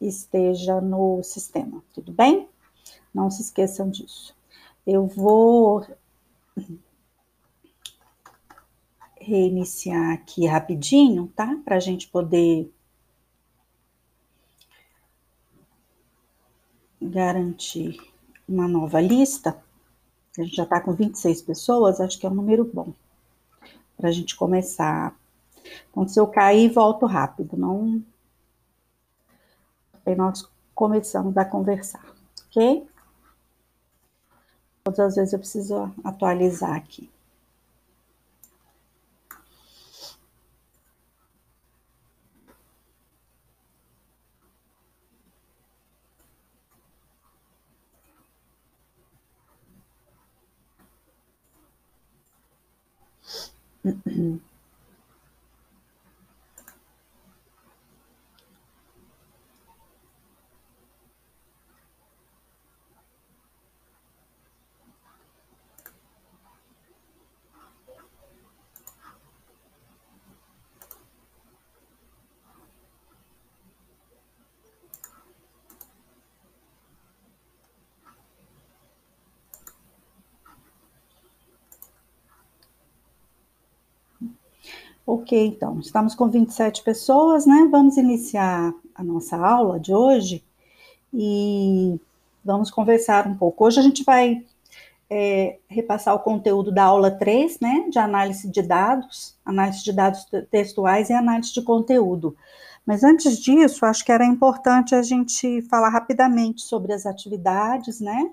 esteja no sistema, tudo bem? Não se esqueçam disso. Eu vou reiniciar aqui rapidinho, tá? Para a gente poder garantir uma nova lista. A gente já está com 26 pessoas, acho que é um número bom para a gente começar. Então, se eu cair, volto rápido, não. Aí nós começamos a conversar, ok? Todas as vezes eu preciso atualizar aqui. Ok, então, estamos com 27 pessoas, né? Vamos iniciar a nossa aula de hoje e vamos conversar um pouco. Hoje a gente vai é, repassar o conteúdo da aula 3, né? De análise de dados, análise de dados textuais e análise de conteúdo. Mas antes disso, acho que era importante a gente falar rapidamente sobre as atividades, né?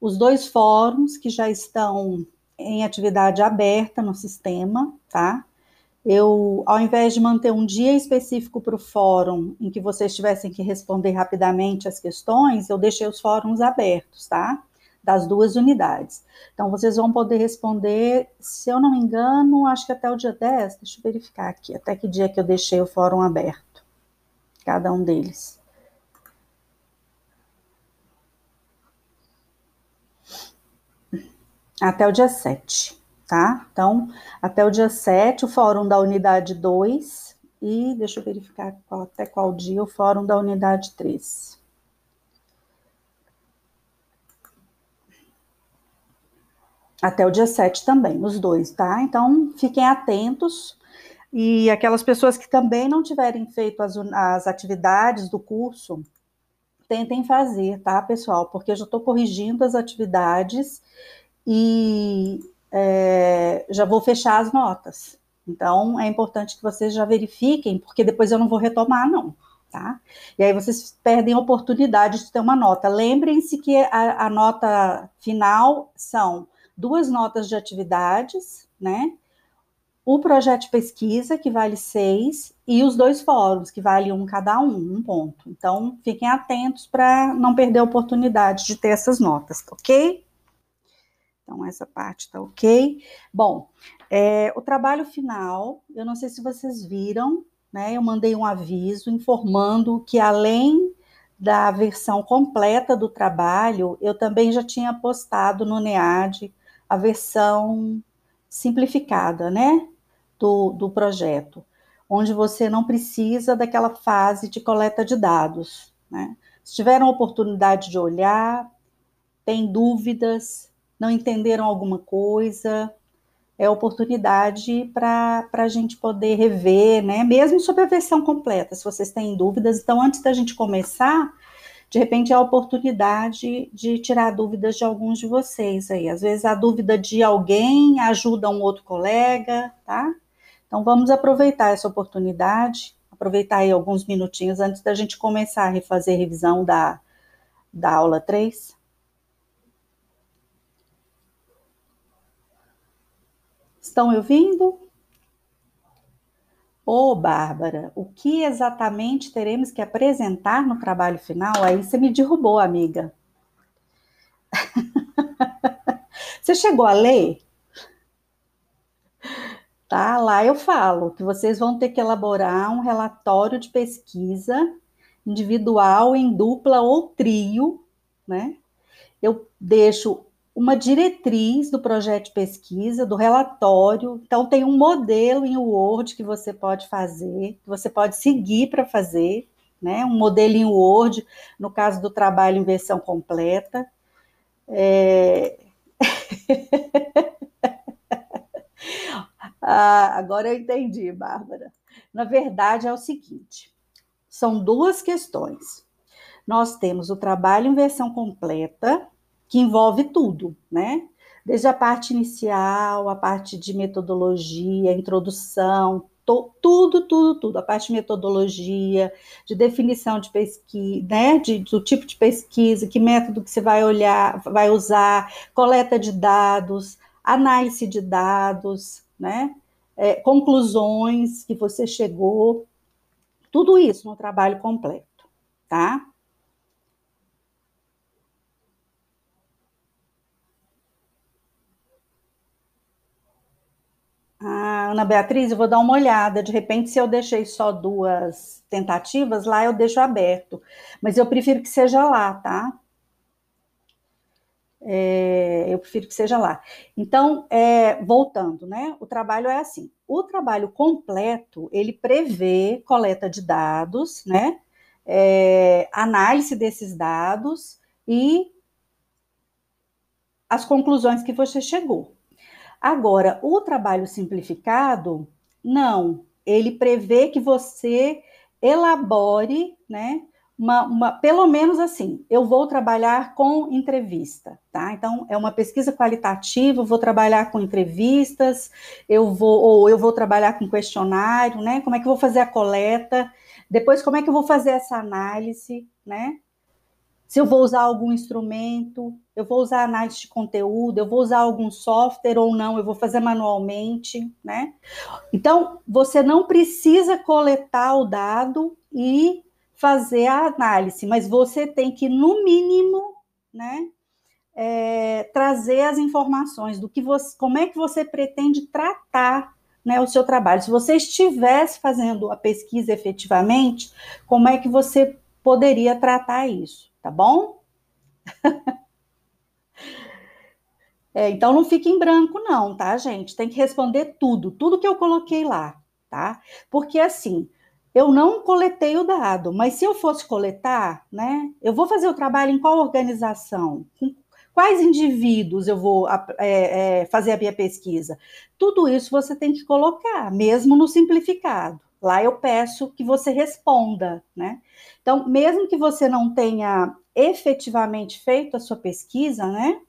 Os dois fóruns que já estão em atividade aberta no sistema, tá? Eu, ao invés de manter um dia específico para o fórum, em que vocês tivessem que responder rapidamente as questões, eu deixei os fóruns abertos, tá? Das duas unidades. Então, vocês vão poder responder, se eu não me engano, acho que até o dia 10, deixa eu verificar aqui, até que dia que eu deixei o fórum aberto, cada um deles. Até o dia 7 tá? Então, até o dia 7, o fórum da unidade 2, e deixa eu verificar qual, até qual dia o fórum da unidade 3. Até o dia 7 também, os dois, tá? Então, fiquem atentos. E aquelas pessoas que também não tiverem feito as, as atividades do curso, tentem fazer, tá, pessoal? Porque eu já estou corrigindo as atividades e é, já vou fechar as notas. Então, é importante que vocês já verifiquem, porque depois eu não vou retomar, não, tá? E aí vocês perdem a oportunidade de ter uma nota. Lembrem-se que a, a nota final são duas notas de atividades, né? O projeto de pesquisa, que vale seis, e os dois fóruns, que vale um cada um, um ponto. Então, fiquem atentos para não perder a oportunidade de ter essas notas, ok? Então, essa parte está ok. Bom, é, o trabalho final, eu não sei se vocês viram, né? Eu mandei um aviso informando que além da versão completa do trabalho, eu também já tinha postado no NEAD a versão simplificada, né? Do, do projeto, onde você não precisa daquela fase de coleta de dados, né? Se tiveram oportunidade de olhar, tem dúvidas, não entenderam alguma coisa, é oportunidade para a gente poder rever, né? Mesmo sobre a versão completa, se vocês têm dúvidas. Então, antes da gente começar, de repente é a oportunidade de tirar dúvidas de alguns de vocês aí. Às vezes a dúvida de alguém ajuda um outro colega, tá? Então, vamos aproveitar essa oportunidade, aproveitar aí alguns minutinhos antes da gente começar a refazer a revisão da, da aula 3. Estão me ouvindo? Ô, oh, Bárbara, o que exatamente teremos que apresentar no trabalho final? Aí você me derrubou, amiga. você chegou a ler? Tá, lá eu falo que vocês vão ter que elaborar um relatório de pesquisa individual, em dupla ou trio, né? Eu deixo uma diretriz do projeto de pesquisa, do relatório. Então, tem um modelo em Word que você pode fazer, que você pode seguir para fazer, né? Um modelinho Word, no caso do trabalho em versão completa. É... ah, agora eu entendi, Bárbara. Na verdade, é o seguinte: são duas questões. Nós temos o trabalho em versão completa, que envolve tudo, né? Desde a parte inicial, a parte de metodologia, introdução, to, tudo, tudo, tudo, a parte de metodologia, de definição de pesquisa, né, de, do tipo de pesquisa, que método que você vai olhar, vai usar, coleta de dados, análise de dados, né, é, conclusões que você chegou, tudo isso no trabalho completo, tá? Ana Beatriz, eu vou dar uma olhada. De repente, se eu deixei só duas tentativas, lá eu deixo aberto. Mas eu prefiro que seja lá, tá? É, eu prefiro que seja lá. Então, é, voltando, né? O trabalho é assim. O trabalho completo, ele prevê coleta de dados, né? É, análise desses dados e as conclusões que você chegou. Agora, o trabalho simplificado, não. Ele prevê que você elabore, né? Uma, uma, pelo menos assim, eu vou trabalhar com entrevista, tá? Então, é uma pesquisa qualitativa, eu vou trabalhar com entrevistas, eu vou, ou eu vou trabalhar com questionário, né? Como é que eu vou fazer a coleta? Depois, como é que eu vou fazer essa análise, né? Se eu vou usar algum instrumento, eu vou usar análise de conteúdo, eu vou usar algum software ou não, eu vou fazer manualmente, né? Então, você não precisa coletar o dado e fazer a análise, mas você tem que, no mínimo, né, é, trazer as informações do que você, como é que você pretende tratar né, o seu trabalho. Se você estivesse fazendo a pesquisa efetivamente, como é que você poderia tratar isso? Tá bom? é, então não fique em branco, não, tá, gente? Tem que responder tudo, tudo que eu coloquei lá, tá? Porque assim, eu não coletei o dado, mas se eu fosse coletar, né, eu vou fazer o trabalho em qual organização? Com quais indivíduos eu vou é, é, fazer a minha pesquisa? Tudo isso você tem que colocar, mesmo no simplificado. Lá eu peço que você responda, né? Então, mesmo que você não tenha efetivamente feito a sua pesquisa, né?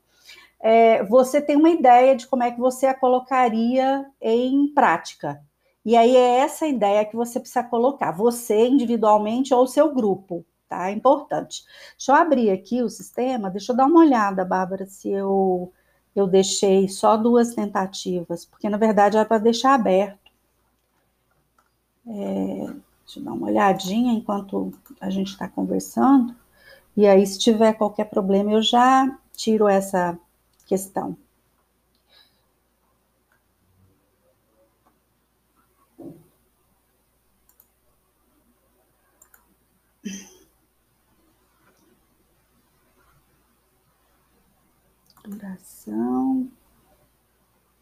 É, você tem uma ideia de como é que você a colocaria em prática. E aí é essa ideia que você precisa colocar, você individualmente ou o seu grupo, tá? É importante. Deixa eu abrir aqui o sistema, deixa eu dar uma olhada, Bárbara, se eu, eu deixei só duas tentativas, porque na verdade era para deixar aberto. É, deixa eu dar uma olhadinha enquanto a gente está conversando. E aí, se tiver qualquer problema, eu já tiro essa questão. Duração,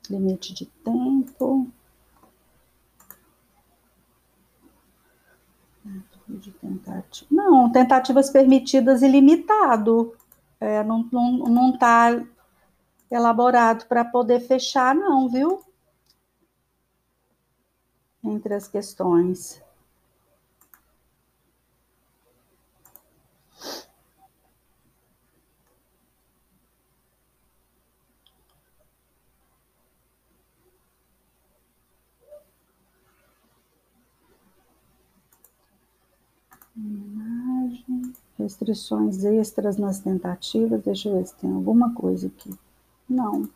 limite de tempo. De tentativa. Não, tentativas permitidas ilimitado. É, não, não, não tá elaborado para poder fechar, não, viu? Entre as questões. Restrições extras nas tentativas. Deixa eu ver se tem alguma coisa aqui. Não.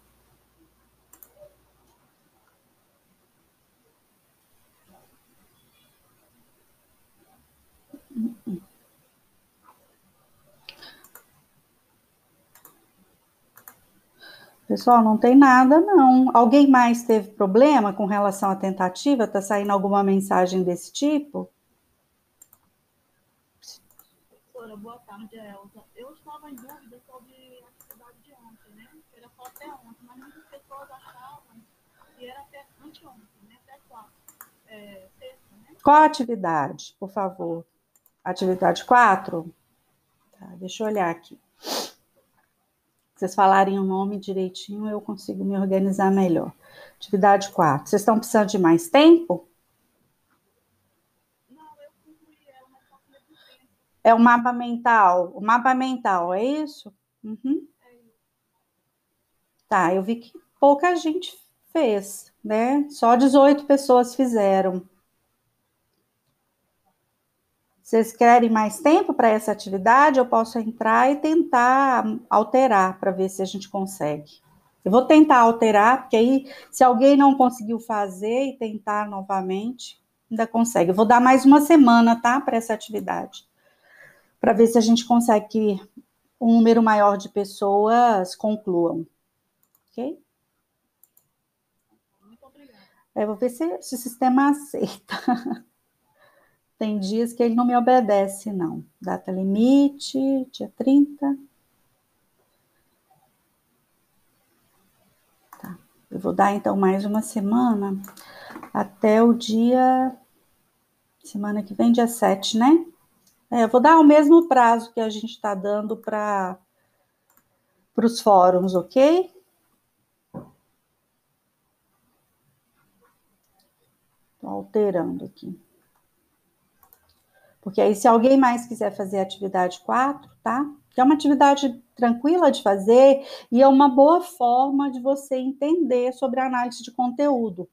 Pessoal, não tem nada, não. Alguém mais teve problema com relação à tentativa? Está saindo alguma mensagem desse tipo? Boa tarde, Elza. Eu estava em dúvida sobre a atividade de ontem, né? Era só até ontem, mas muitas pessoas achavam que era até anteontem, né? Até quatro. É, sexta, né? Qual a atividade, por favor? Atividade 4? Tá, deixa eu olhar aqui. Vocês falarem o nome direitinho, eu consigo me organizar melhor. Atividade 4. Vocês estão precisando de mais tempo? É o mapa mental. O mapa mental, é isso? Uhum. Tá, eu vi que pouca gente fez, né? Só 18 pessoas fizeram. Vocês querem mais tempo para essa atividade? Eu posso entrar e tentar alterar para ver se a gente consegue. Eu vou tentar alterar, porque aí, se alguém não conseguiu fazer e tentar novamente, ainda consegue. Eu vou dar mais uma semana, tá? Para essa atividade. Para ver se a gente consegue que um número maior de pessoas concluam. Ok? Muito obrigada. Eu vou ver se, se o sistema aceita. Tem dias que ele não me obedece, não. Data limite, dia 30. Tá. Eu vou dar então mais uma semana até o dia. Semana que vem, dia 7, né? É, vou dar o mesmo prazo que a gente está dando para os fóruns, ok? Estou alterando aqui. Porque aí, se alguém mais quiser fazer a atividade 4, tá? Que é uma atividade tranquila de fazer e é uma boa forma de você entender sobre a análise de conteúdo.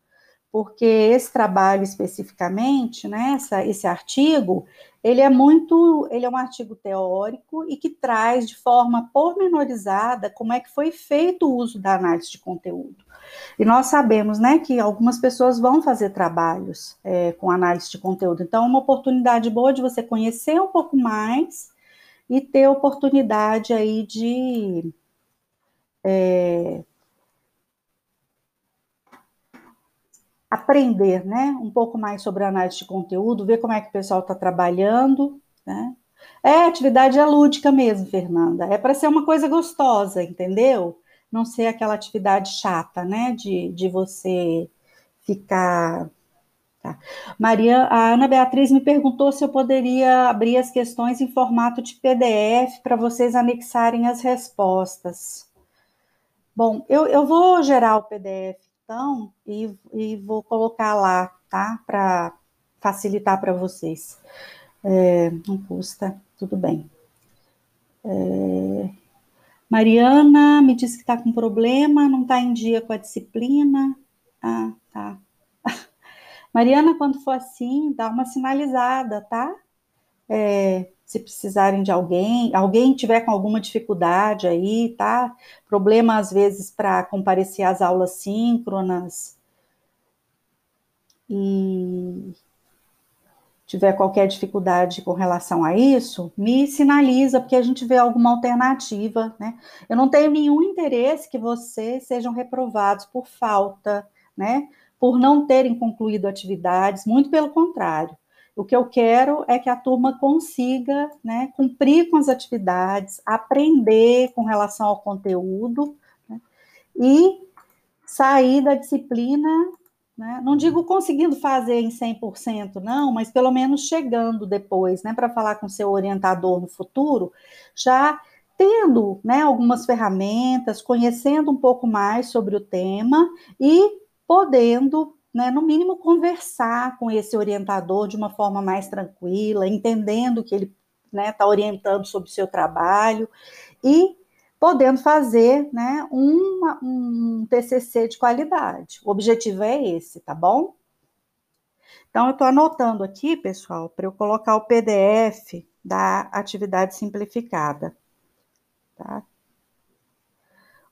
Porque esse trabalho especificamente, né, essa, esse artigo, ele é muito, ele é um artigo teórico e que traz de forma pormenorizada como é que foi feito o uso da análise de conteúdo. E nós sabemos, né, que algumas pessoas vão fazer trabalhos é, com análise de conteúdo. Então, é uma oportunidade boa de você conhecer um pouco mais e ter oportunidade aí de é, aprender, né, um pouco mais sobre análise de conteúdo, ver como é que o pessoal está trabalhando, né? É, atividade é lúdica mesmo, Fernanda. É para ser uma coisa gostosa, entendeu? não ser aquela atividade chata, né? De, de você ficar. Tá. Maria, a Ana Beatriz me perguntou se eu poderia abrir as questões em formato de PDF para vocês anexarem as respostas. Bom, eu, eu vou gerar o PDF então e, e vou colocar lá, tá? Para facilitar para vocês. É, não custa, tudo bem. É, Mariana me disse que está com problema, não está em dia com a disciplina. Ah, tá. Mariana, quando for assim, dá uma sinalizada, tá? É, se precisarem de alguém, alguém tiver com alguma dificuldade aí, tá? Problema às vezes para comparecer às aulas síncronas. E tiver qualquer dificuldade com relação a isso, me sinaliza, porque a gente vê alguma alternativa, né? Eu não tenho nenhum interesse que vocês sejam reprovados por falta, né? Por não terem concluído atividades, muito pelo contrário. O que eu quero é que a turma consiga né, cumprir com as atividades, aprender com relação ao conteúdo né, e sair da disciplina né? Não digo conseguindo fazer em 100%, não, mas pelo menos chegando depois, né, para falar com seu orientador no futuro, já tendo né, algumas ferramentas, conhecendo um pouco mais sobre o tema e podendo, né, no mínimo, conversar com esse orientador de uma forma mais tranquila, entendendo que ele está né, tá orientando sobre o seu trabalho e podendo fazer né, uma, um TCC de qualidade. O objetivo é esse, tá bom? Então, eu estou anotando aqui, pessoal, para eu colocar o PDF da atividade simplificada. Tá?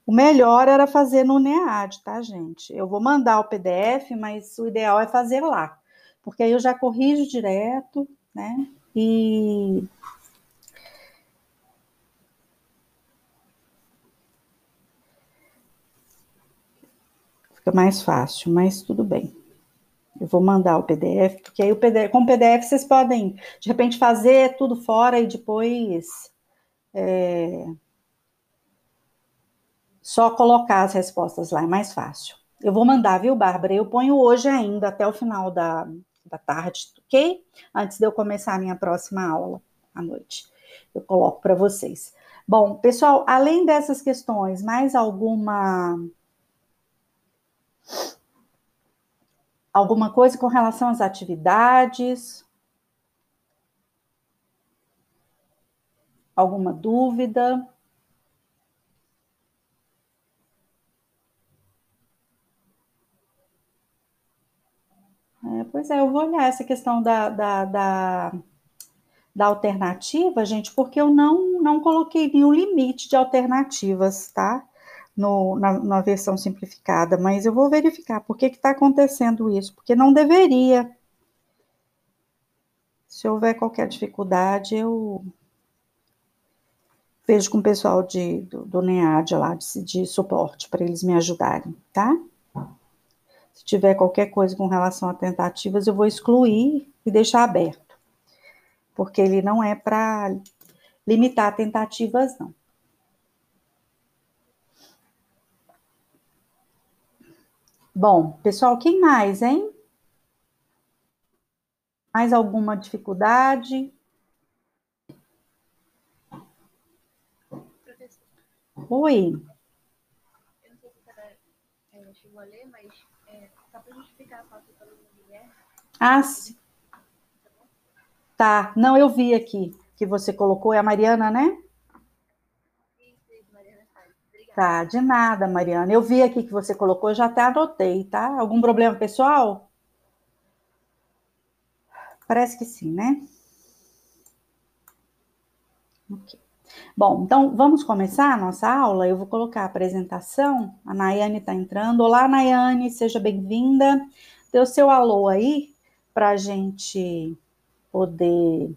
O melhor era fazer no NEAD, tá, gente? Eu vou mandar o PDF, mas o ideal é fazer lá, porque aí eu já corrijo direto, né? E Fica mais fácil, mas tudo bem. Eu vou mandar o PDF, porque aí o PDF, com o PDF vocês podem, de repente, fazer tudo fora e depois é, só colocar as respostas lá, é mais fácil. Eu vou mandar, viu, Bárbara? Eu ponho hoje ainda, até o final da, da tarde, ok? Antes de eu começar a minha próxima aula à noite. Eu coloco para vocês. Bom, pessoal, além dessas questões, mais alguma alguma coisa com relação às atividades? Alguma dúvida? Pois é, eu vou olhar essa questão da, da, da, da, alternativa, gente, porque eu não, não coloquei nenhum limite de alternativas, tá? No, na, na versão simplificada, mas eu vou verificar por que está acontecendo isso, porque não deveria. Se houver qualquer dificuldade, eu vejo com o pessoal de, do, do NEAD lá, de, de suporte, para eles me ajudarem, tá? Se tiver qualquer coisa com relação a tentativas, eu vou excluir e deixar aberto, porque ele não é para limitar tentativas, não. Bom, pessoal, quem mais, hein? Mais alguma dificuldade? Oi. Eu não sei se você é, chegou a ler, mas é, só para justificar a falta pela mulher. Ah. Tá, não, eu vi aqui que você colocou, é a Mariana, né? Tá, de nada, Mariana. Eu vi aqui que você colocou, eu já até anotei, tá? Algum problema pessoal? Parece que sim, né? Ok. Bom, então vamos começar a nossa aula. Eu vou colocar a apresentação. A Nayane está entrando. Olá, Nayane, seja bem-vinda. Dê o seu alô aí para a gente poder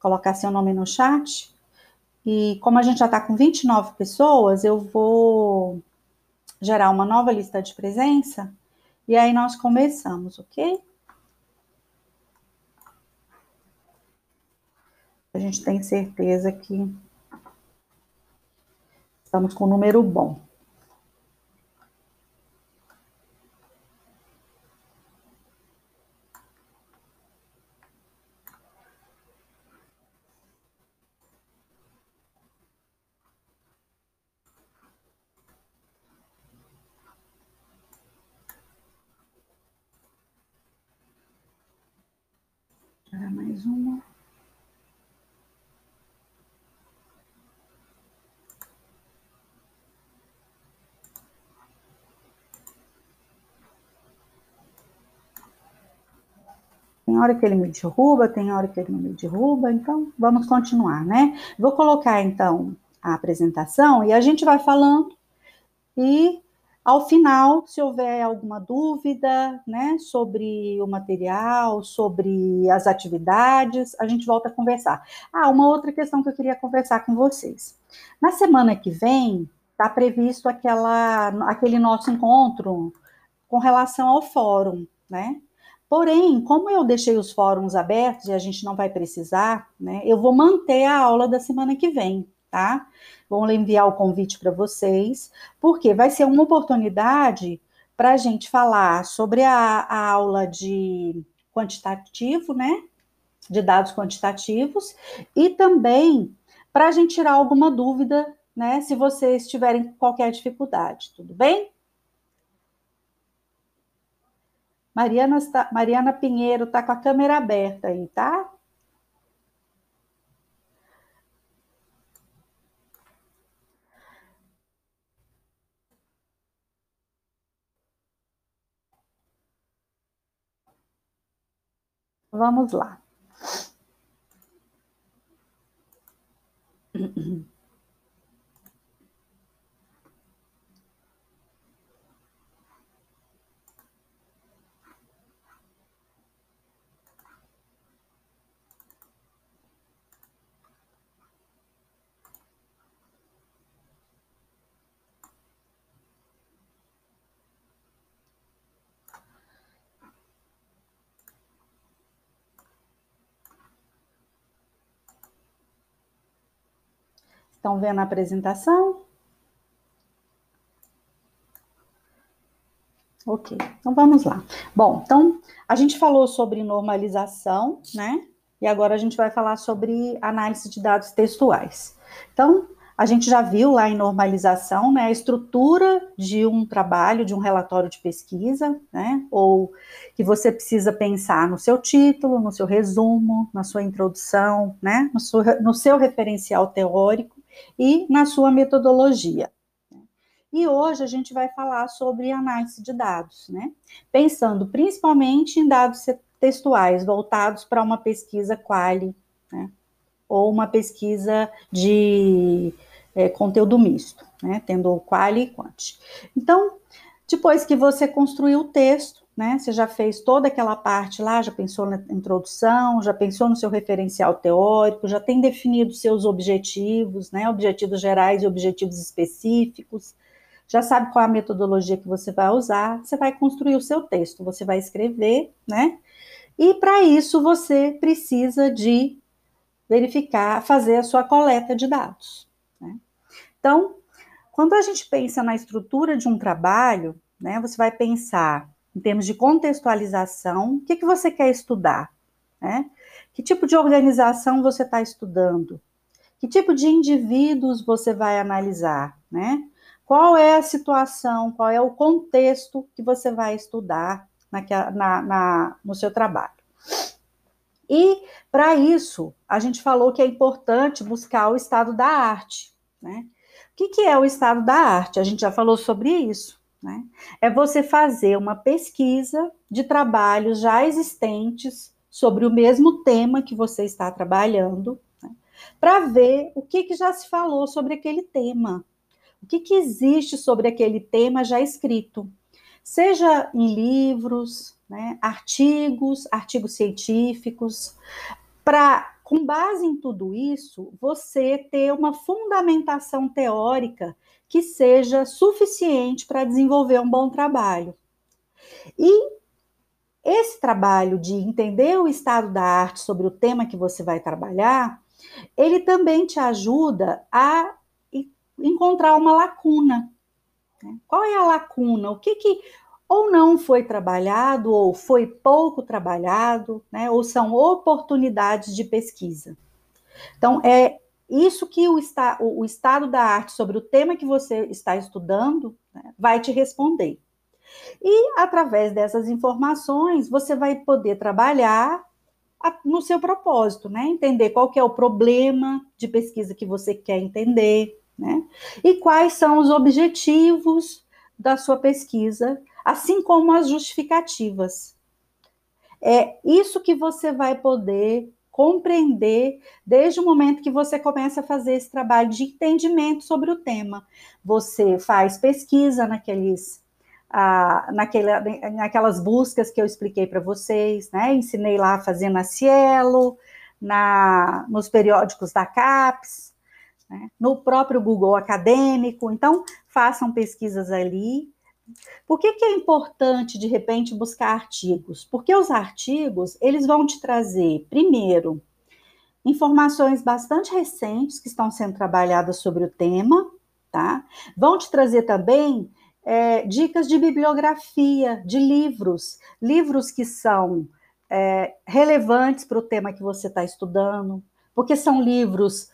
colocar seu nome no chat. E como a gente já está com 29 pessoas, eu vou gerar uma nova lista de presença e aí nós começamos, ok? A gente tem certeza que estamos com um número bom. mais uma. Tem hora que ele me derruba, tem hora que ele não me derruba, então vamos continuar, né? Vou colocar então a apresentação e a gente vai falando e ao final, se houver alguma dúvida, né, sobre o material, sobre as atividades, a gente volta a conversar. Ah, uma outra questão que eu queria conversar com vocês. Na semana que vem, está previsto aquela, aquele nosso encontro com relação ao fórum, né? Porém, como eu deixei os fóruns abertos e a gente não vai precisar, né, eu vou manter a aula da semana que vem, tá? Vou enviar o convite para vocês, porque vai ser uma oportunidade para a gente falar sobre a, a aula de quantitativo, né? De dados quantitativos, e também para a gente tirar alguma dúvida, né? Se vocês tiverem qualquer dificuldade, tudo bem? Mariana, está, Mariana Pinheiro está com a câmera aberta aí, tá? Vamos lá. Estão vendo a apresentação? Ok, então vamos lá. Bom, então a gente falou sobre normalização, né? E agora a gente vai falar sobre análise de dados textuais. Então, a gente já viu lá em normalização né, a estrutura de um trabalho, de um relatório de pesquisa, né, ou que você precisa pensar no seu título, no seu resumo, na sua introdução, né, no, seu, no seu referencial teórico e na sua metodologia. E hoje a gente vai falar sobre análise de dados, né, pensando principalmente em dados textuais voltados para uma pesquisa quali, né, ou uma pesquisa de é, conteúdo misto, né, tendo quali e quanti. Então, depois que você construiu o texto, né, você já fez toda aquela parte lá, já pensou na introdução, já pensou no seu referencial teórico, já tem definido seus objetivos, né, objetivos gerais e objetivos específicos, já sabe qual é a metodologia que você vai usar, você vai construir o seu texto, você vai escrever, né, e para isso você precisa de verificar, fazer a sua coleta de dados. Né? Então, quando a gente pensa na estrutura de um trabalho, né, você vai pensar em termos de contextualização, o que, que você quer estudar? Né? Que tipo de organização você está estudando? Que tipo de indivíduos você vai analisar? Né? Qual é a situação, qual é o contexto que você vai estudar na, na, na no seu trabalho? E, para isso, a gente falou que é importante buscar o estado da arte. Né? O que, que é o estado da arte? A gente já falou sobre isso. Né? É você fazer uma pesquisa de trabalhos já existentes sobre o mesmo tema que você está trabalhando, né? para ver o que, que já se falou sobre aquele tema. O que, que existe sobre aquele tema já escrito, seja em livros, né, artigos, artigos científicos, para, com base em tudo isso, você ter uma fundamentação teórica que seja suficiente para desenvolver um bom trabalho. E esse trabalho de entender o estado da arte sobre o tema que você vai trabalhar, ele também te ajuda a encontrar uma lacuna. Né? Qual é a lacuna? O que, que ou não foi trabalhado, ou foi pouco trabalhado, né, ou são oportunidades de pesquisa. Então, é isso que o, está, o, estado da arte sobre o tema que você está estudando né, vai te responder. E, através dessas informações, você vai poder trabalhar no seu propósito, né? Entender qual é o problema de pesquisa que você quer entender, né? E quais são os objetivos da sua pesquisa assim como as justificativas. É isso que você vai poder compreender desde o momento que você começa a fazer esse trabalho de entendimento sobre o tema. Você faz pesquisa naqueles ah, naquele, naquelas buscas que eu expliquei para vocês, né? Ensinei lá fazendo a Cielo, na, nos periódicos da CAPES, né? no próprio Google Acadêmico. Então, façam pesquisas ali por que, que é importante, de repente, buscar artigos? Porque os artigos, eles vão te trazer, primeiro, informações bastante recentes que estão sendo trabalhadas sobre o tema, tá? Vão te trazer também é, dicas de bibliografia, de livros, livros que são é, relevantes para o tema que você está estudando, porque são livros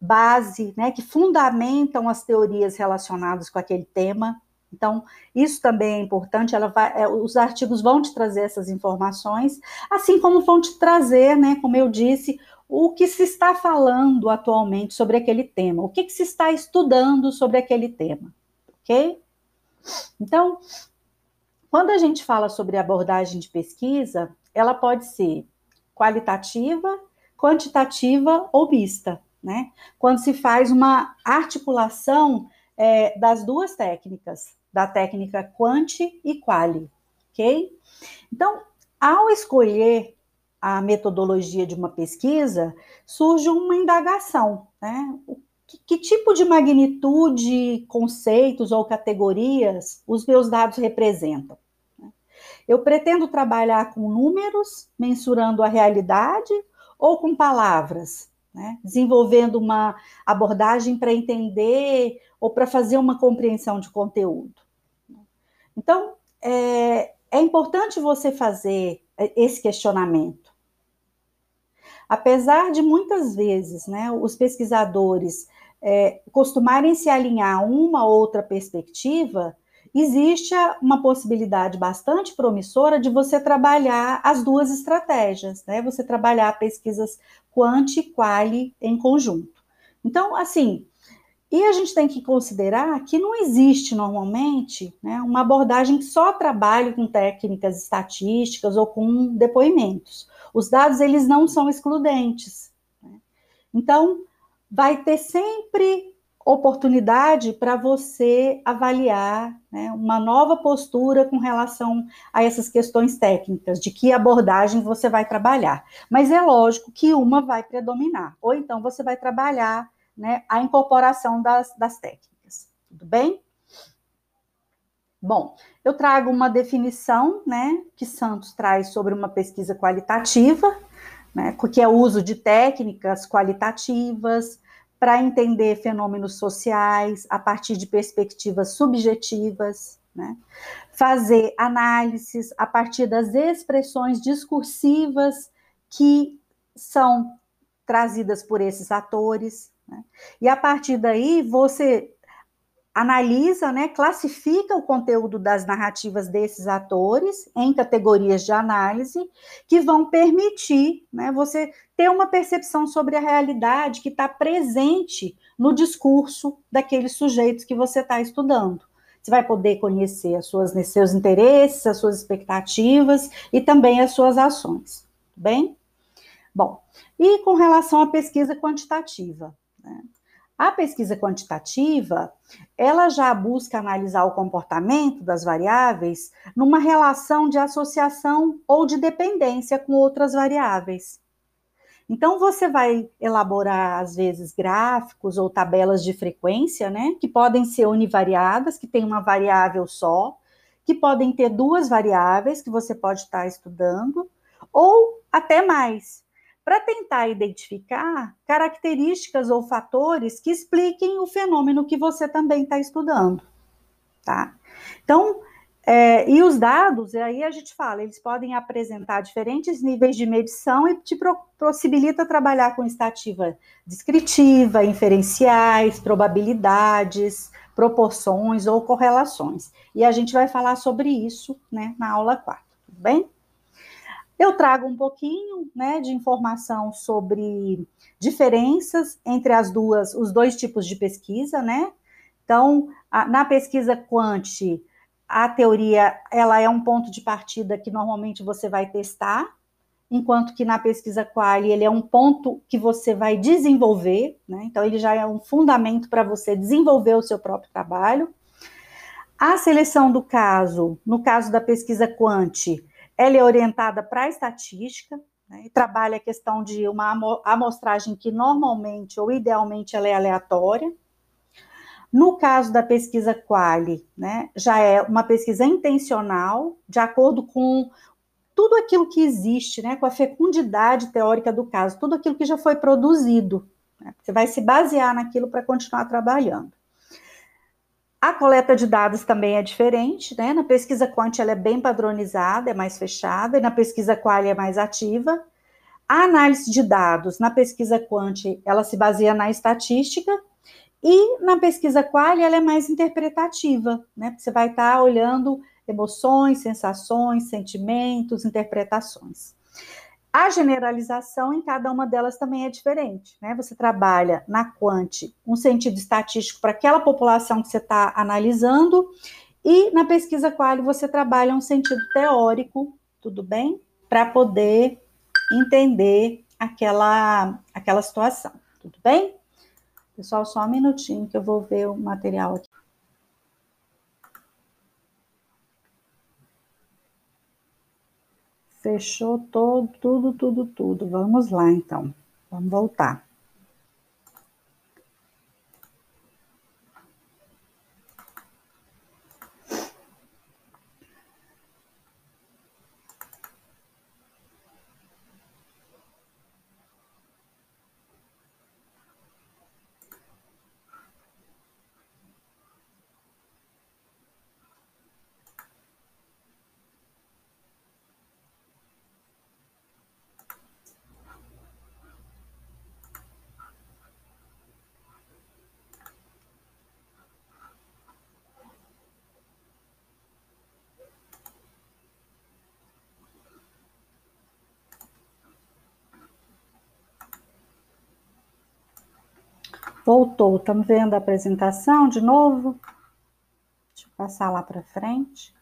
base, né, que fundamentam as teorias relacionadas com aquele tema. Então, isso também é importante, vai, é, os artigos vão te trazer essas informações, assim como vão te trazer, né, como eu disse, o que se está falando atualmente sobre aquele tema, o que, que se está estudando sobre aquele tema, ok? Então, quando a gente fala sobre abordagem de pesquisa, ela pode ser qualitativa, quantitativa ou mista, né? Quando se faz uma articulação é, das duas técnicas, da técnica quanti e quali, ok? Então, ao escolher a metodologia de uma pesquisa, surge uma indagação, né? Que, que tipo de magnitude, conceitos ou categorias os meus dados representam? Eu pretendo trabalhar com números, mensurando a realidade, ou com palavras, né? desenvolvendo uma abordagem para entender ou para fazer uma compreensão de conteúdo. Então, é, é importante você fazer esse questionamento. Apesar de muitas vezes né, os pesquisadores é, costumarem se alinhar a uma outra perspectiva, existe uma possibilidade bastante promissora de você trabalhar as duas estratégias, né? Você trabalhar pesquisas quant e quali em conjunto. Então, assim, e a gente tem que considerar que não existe normalmente né, uma abordagem que só trabalhe com técnicas estatísticas ou com depoimentos. Os dados eles não são excludentes. Né? Então, vai ter sempre oportunidade para você avaliar né, uma nova postura com relação a essas questões técnicas, de que abordagem você vai trabalhar. Mas é lógico que uma vai predominar, ou então você vai trabalhar né, a incorporação das, das técnicas. Tudo bem? Bom, eu trago uma definição né, que Santos traz sobre uma pesquisa qualitativa, né, que é o uso de técnicas qualitativas para entender fenômenos sociais a partir de perspectivas subjetivas, né? fazer análises a partir das expressões discursivas que são trazidas por esses atores. Né? E a partir daí você analisa, né, classifica o conteúdo das narrativas desses atores em categorias de análise que vão permitir né, você ter uma percepção sobre a realidade que está presente no discurso daqueles sujeitos que você está estudando. Você vai poder conhecer as suas, seus interesses, as suas expectativas e também as suas ações. Bem? Bom, e com relação à pesquisa quantitativa? Né? A pesquisa quantitativa, ela já busca analisar o comportamento das variáveis numa relação de associação ou de dependência com outras variáveis. Então, você vai elaborar, às vezes, gráficos ou tabelas de frequência, né, que podem ser univariadas, que tem uma variável só, que podem ter duas variáveis que você pode estar estudando, ou até mais, para tentar identificar características ou fatores que expliquem o fenômeno que você também está estudando, tá? Então, é, e os dados, aí a gente fala, eles podem apresentar diferentes níveis de medição e te possibilita trabalhar com estativa descritiva, inferenciais, probabilidades, proporções ou correlações. E a gente vai falar sobre isso, né, na aula 4, tudo bem? Eu trago um pouquinho né, de informação sobre diferenças entre as duas, os dois tipos de pesquisa, né? Então, a, na pesquisa quant, a teoria ela é um ponto de partida que normalmente você vai testar, enquanto que na pesquisa quali ele é um ponto que você vai desenvolver, né? Então ele já é um fundamento para você desenvolver o seu próprio trabalho. A seleção do caso, no caso da pesquisa quant, ela é orientada para a estatística, né, e trabalha a questão de uma amostragem que normalmente ou idealmente ela é aleatória. No caso da pesquisa Quali, né, já é uma pesquisa intencional, de acordo com tudo aquilo que existe, né, com a fecundidade teórica do caso, tudo aquilo que já foi produzido. Né, você vai se basear naquilo para continuar trabalhando. A coleta de dados também é diferente, né? Na pesquisa quant ela é bem padronizada, é mais fechada, e na pesquisa qual é mais ativa. A análise de dados na pesquisa quant ela se baseia na estatística e na pesquisa qual ela é mais interpretativa, né? Você vai estar olhando emoções, sensações, sentimentos, interpretações. A generalização em cada uma delas também é diferente, né? Você trabalha na quant um sentido estatístico para aquela população que você está analisando, e na pesquisa qual você trabalha um sentido teórico, tudo bem? Para poder entender aquela, aquela situação, tudo bem? Pessoal, só um minutinho que eu vou ver o material aqui. Fechou todo, tudo, tudo, tudo. Vamos lá, então. Vamos voltar. Voltou, estamos vendo a apresentação de novo? Deixa eu passar lá para frente.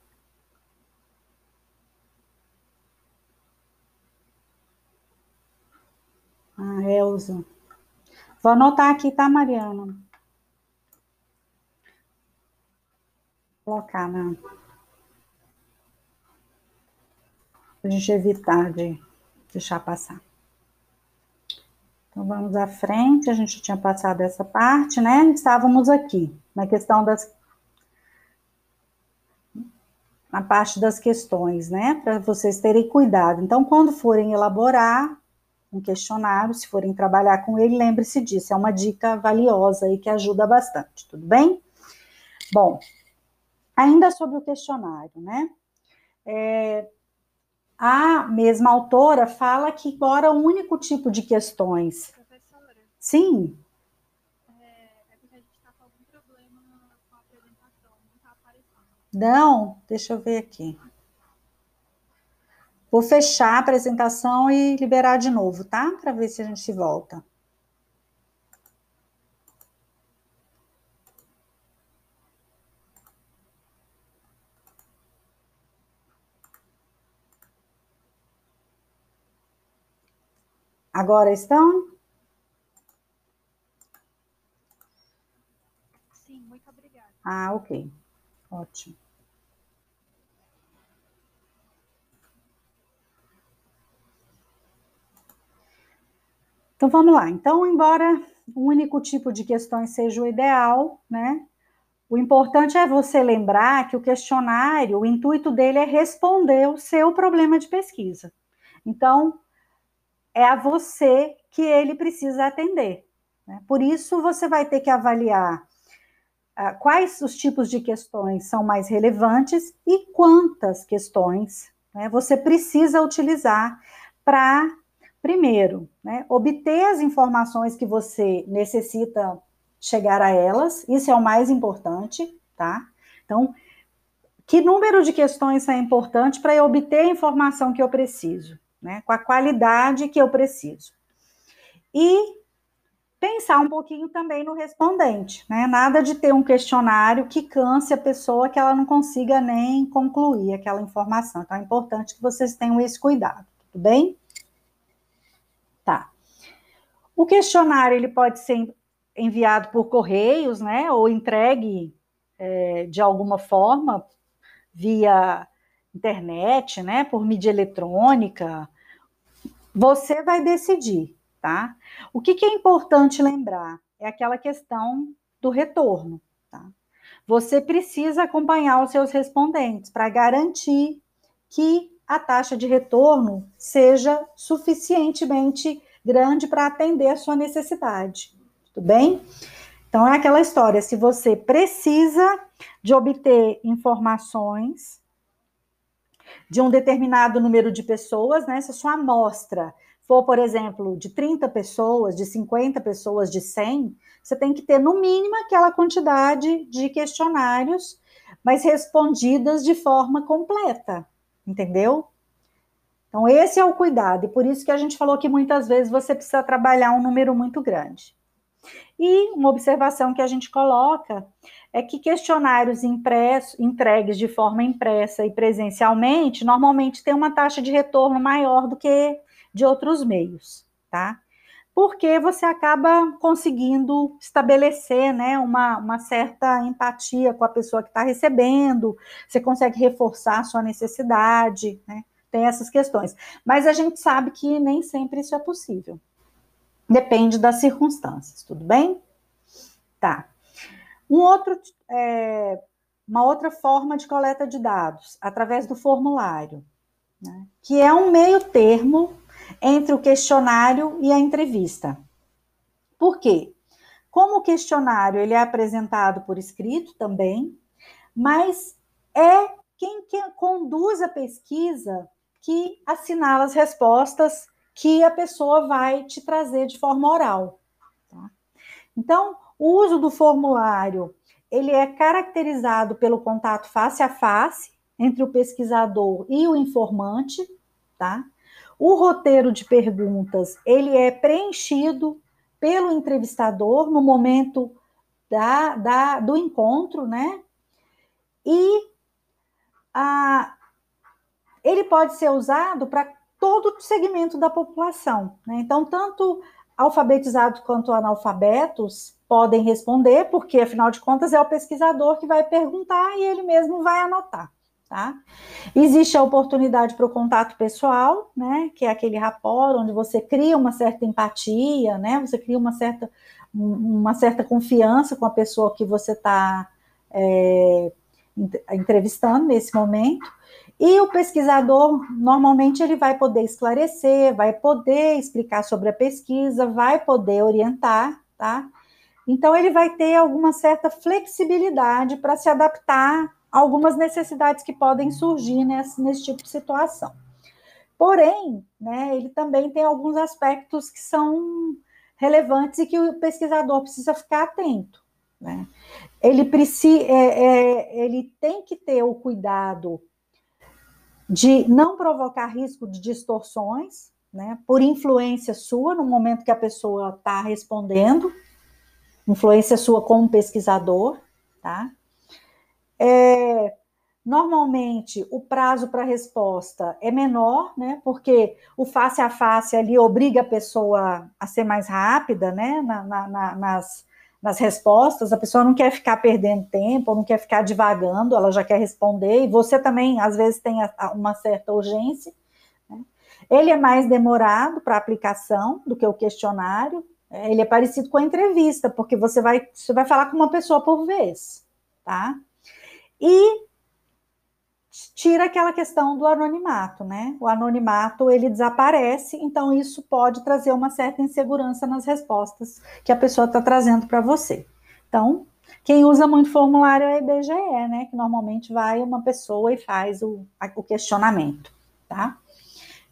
Ah, Elza. Vou anotar aqui, tá, Mariana? Colocar na. Pra gente evitar de deixar passar. Então, vamos à frente. A gente tinha passado essa parte, né? Estávamos aqui, na questão das. Na parte das questões, né? Para vocês terem cuidado. Então, quando forem elaborar, um questionário, se forem trabalhar com ele, lembre-se disso, é uma dica valiosa e que ajuda bastante, tudo bem? Bom, ainda sobre o questionário, né? É, a mesma autora fala que agora o único tipo de questões. Professora? Sim. Porque a gente está com algum problema com a apresentação, não está aparecendo. Não, deixa eu ver aqui. Vou fechar a apresentação e liberar de novo, tá? Para ver se a gente volta. Agora estão? Sim, muito obrigada. Ah, ok. Ótimo. Então vamos lá. Então, embora o único tipo de questões seja o ideal, né? O importante é você lembrar que o questionário, o intuito dele é responder o seu problema de pesquisa. Então, é a você que ele precisa atender. Né? Por isso, você vai ter que avaliar uh, quais os tipos de questões são mais relevantes e quantas questões né, você precisa utilizar para Primeiro, né, obter as informações que você necessita chegar a elas, isso é o mais importante, tá? Então, que número de questões são importantes para eu obter a informação que eu preciso, né? Com a qualidade que eu preciso. E pensar um pouquinho também no respondente, né? Nada de ter um questionário que canse a pessoa que ela não consiga nem concluir aquela informação. Então é importante que vocês tenham esse cuidado, tudo bem? Tá. O questionário ele pode ser enviado por correios, né, ou entregue é, de alguma forma via internet, né, por mídia eletrônica. Você vai decidir, tá? O que, que é importante lembrar é aquela questão do retorno, tá? Você precisa acompanhar os seus respondentes para garantir que a taxa de retorno seja suficientemente grande para atender a sua necessidade. Tudo bem? Então é aquela história, se você precisa de obter informações de um determinado número de pessoas, né? Se a sua amostra for, por exemplo, de 30 pessoas, de 50 pessoas, de 100, você tem que ter no mínimo aquela quantidade de questionários, mas respondidas de forma completa, entendeu? Então, esse é o cuidado, e por isso que a gente falou que muitas vezes você precisa trabalhar um número muito grande. E uma observação que a gente coloca é que questionários impressos, entregues de forma impressa e presencialmente, normalmente tem uma taxa de retorno maior do que de outros meios, tá? Porque você acaba conseguindo estabelecer né, uma, uma certa empatia com a pessoa que está recebendo, você consegue reforçar a sua necessidade, né? tem essas questões. Mas a gente sabe que nem sempre isso é possível. Depende das circunstâncias, tudo bem? Tá. Um outro, é, uma outra forma de coleta de dados, através do formulário, né, que é um meio termo entre o questionário e a entrevista. Por quê? Como o questionário ele é apresentado por escrito também, mas é quem, quem conduz a pesquisa que assinala as respostas que a pessoa vai te trazer de forma oral. Tá? Então, o uso do formulário ele é caracterizado pelo contato face a face entre o pesquisador e o informante, tá? O roteiro de perguntas ele é preenchido pelo entrevistador no momento da, da, do encontro, né? E a, ele pode ser usado para todo o segmento da população. Né? Então, tanto alfabetizados quanto analfabetos podem responder, porque afinal de contas é o pesquisador que vai perguntar e ele mesmo vai anotar. Tá? Existe a oportunidade para o contato pessoal, né, que é aquele rapport onde você cria uma certa empatia, né, você cria uma certa, uma certa confiança com a pessoa que você está é, entrevistando nesse momento. E o pesquisador, normalmente, ele vai poder esclarecer, vai poder explicar sobre a pesquisa, vai poder orientar, tá? Então, ele vai ter alguma certa flexibilidade para se adaptar a algumas necessidades que podem surgir nesse, nesse tipo de situação. Porém, né, ele também tem alguns aspectos que são relevantes e que o pesquisador precisa ficar atento. Né? Ele, é, é, ele tem que ter o cuidado de não provocar risco de distorções, né, por influência sua no momento que a pessoa está respondendo, influência sua como pesquisador, tá? É, normalmente o prazo para resposta é menor, né? Porque o face a face ali obriga a pessoa a ser mais rápida, né? Na, na, nas, nas respostas, a pessoa não quer ficar perdendo tempo, não quer ficar divagando, ela já quer responder, e você também, às vezes, tem uma certa urgência. Né? Ele é mais demorado para aplicação do que o questionário, ele é parecido com a entrevista, porque você vai, você vai falar com uma pessoa por vez, tá? E tira aquela questão do anonimato, né? O anonimato ele desaparece, então isso pode trazer uma certa insegurança nas respostas que a pessoa está trazendo para você. Então, quem usa muito formulário é a IBGE, né? Que normalmente vai uma pessoa e faz o, o questionamento, tá?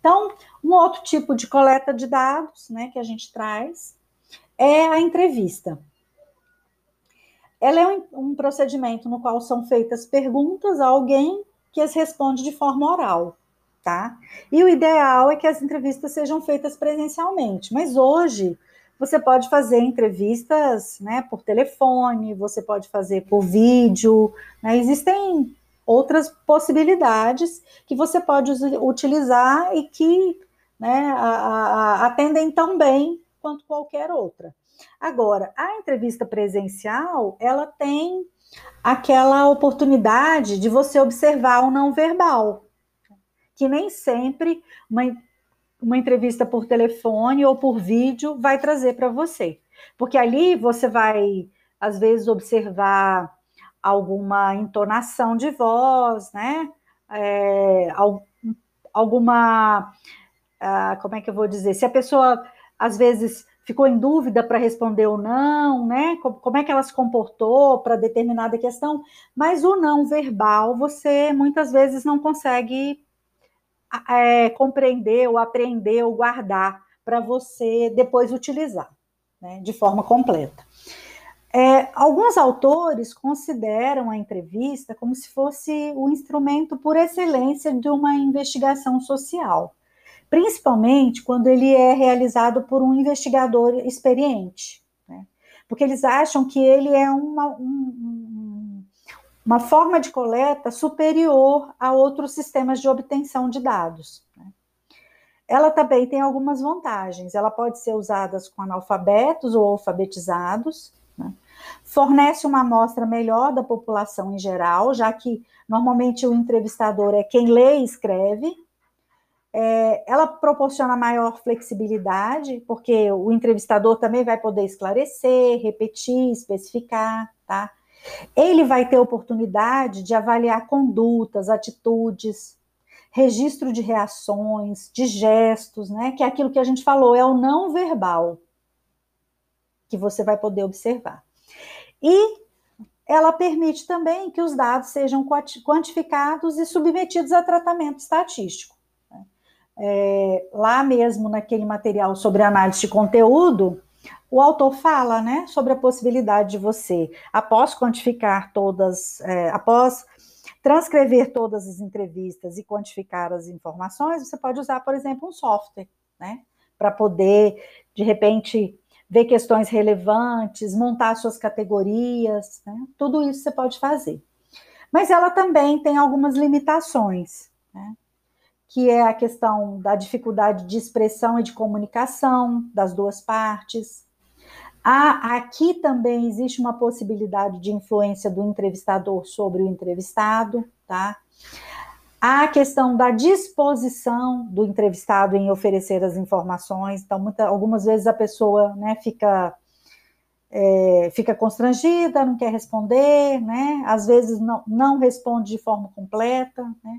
Então, um outro tipo de coleta de dados, né, que a gente traz é a entrevista. Ela é um, procedimento no qual são feitas perguntas a alguém que as responde de forma oral, tá? E o ideal é que as entrevistas sejam feitas presencialmente, mas hoje você pode fazer entrevistas, né, por telefone, você pode fazer por vídeo, né? Existem outras possibilidades que você pode utilizar e que né, a, a, atendem tão bem quanto qualquer outra. Agora, a entrevista presencial, ela tem aquela oportunidade de você observar o não verbal, que nem sempre uma, uma entrevista por telefone ou por vídeo vai trazer para você. Porque ali você vai, às vezes, observar alguma entonação de voz, né? É, alguma. Uh, como é que eu vou dizer? Se a pessoa, às vezes, ficou em dúvida para responder ou não, né? Como é que ela se comportou para determinada questão, mas o não verbal você muitas vezes não consegue é, compreender ou aprender ou guardar para você depois utilizar, né? De forma completa. É, alguns autores consideram a entrevista como se fosse o instrumento por excelência de uma investigação social principalmente quando ele é realizado por um investigador experiente, né? porque eles acham que ele é uma, um, uma forma de coleta superior a outros sistemas de obtenção de dados. Né? Ela também tem algumas vantagens. Ela pode ser usada com analfabetos ou alfabetizados, né? fornece uma amostra melhor da população em geral, já que normalmente o entrevistador é quem lê e escreve, é, ela proporciona maior flexibilidade, porque o entrevistador também vai poder esclarecer, repetir, especificar, tá? Ele vai ter oportunidade de avaliar condutas, atitudes, registro de reações, de gestos, né? Que é aquilo que a gente falou, é o não verbal que você vai poder observar. E ela permite também que os dados sejam quantificados e submetidos a tratamento estatístico é, lá mesmo naquele material sobre análise de conteúdo, o autor fala, né, sobre a possibilidade de você, após quantificar todas, é, após transcrever todas as entrevistas e quantificar as informações, você pode usar, por exemplo, um software, né, para poder, de repente, ver questões relevantes, montar suas categorias, né? tudo isso você pode fazer. Mas ela também tem algumas limitações, né? Que é a questão da dificuldade de expressão e de comunicação das duas partes. Ah, aqui também existe uma possibilidade de influência do entrevistador sobre o entrevistado, tá? Há a questão da disposição do entrevistado em oferecer as informações. Então, muita, algumas vezes a pessoa né, fica, é, fica constrangida, não quer responder, né? Às vezes não, não responde de forma completa, né?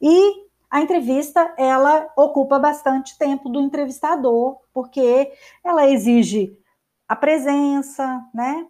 E a entrevista ela ocupa bastante tempo do entrevistador, porque ela exige a presença, né?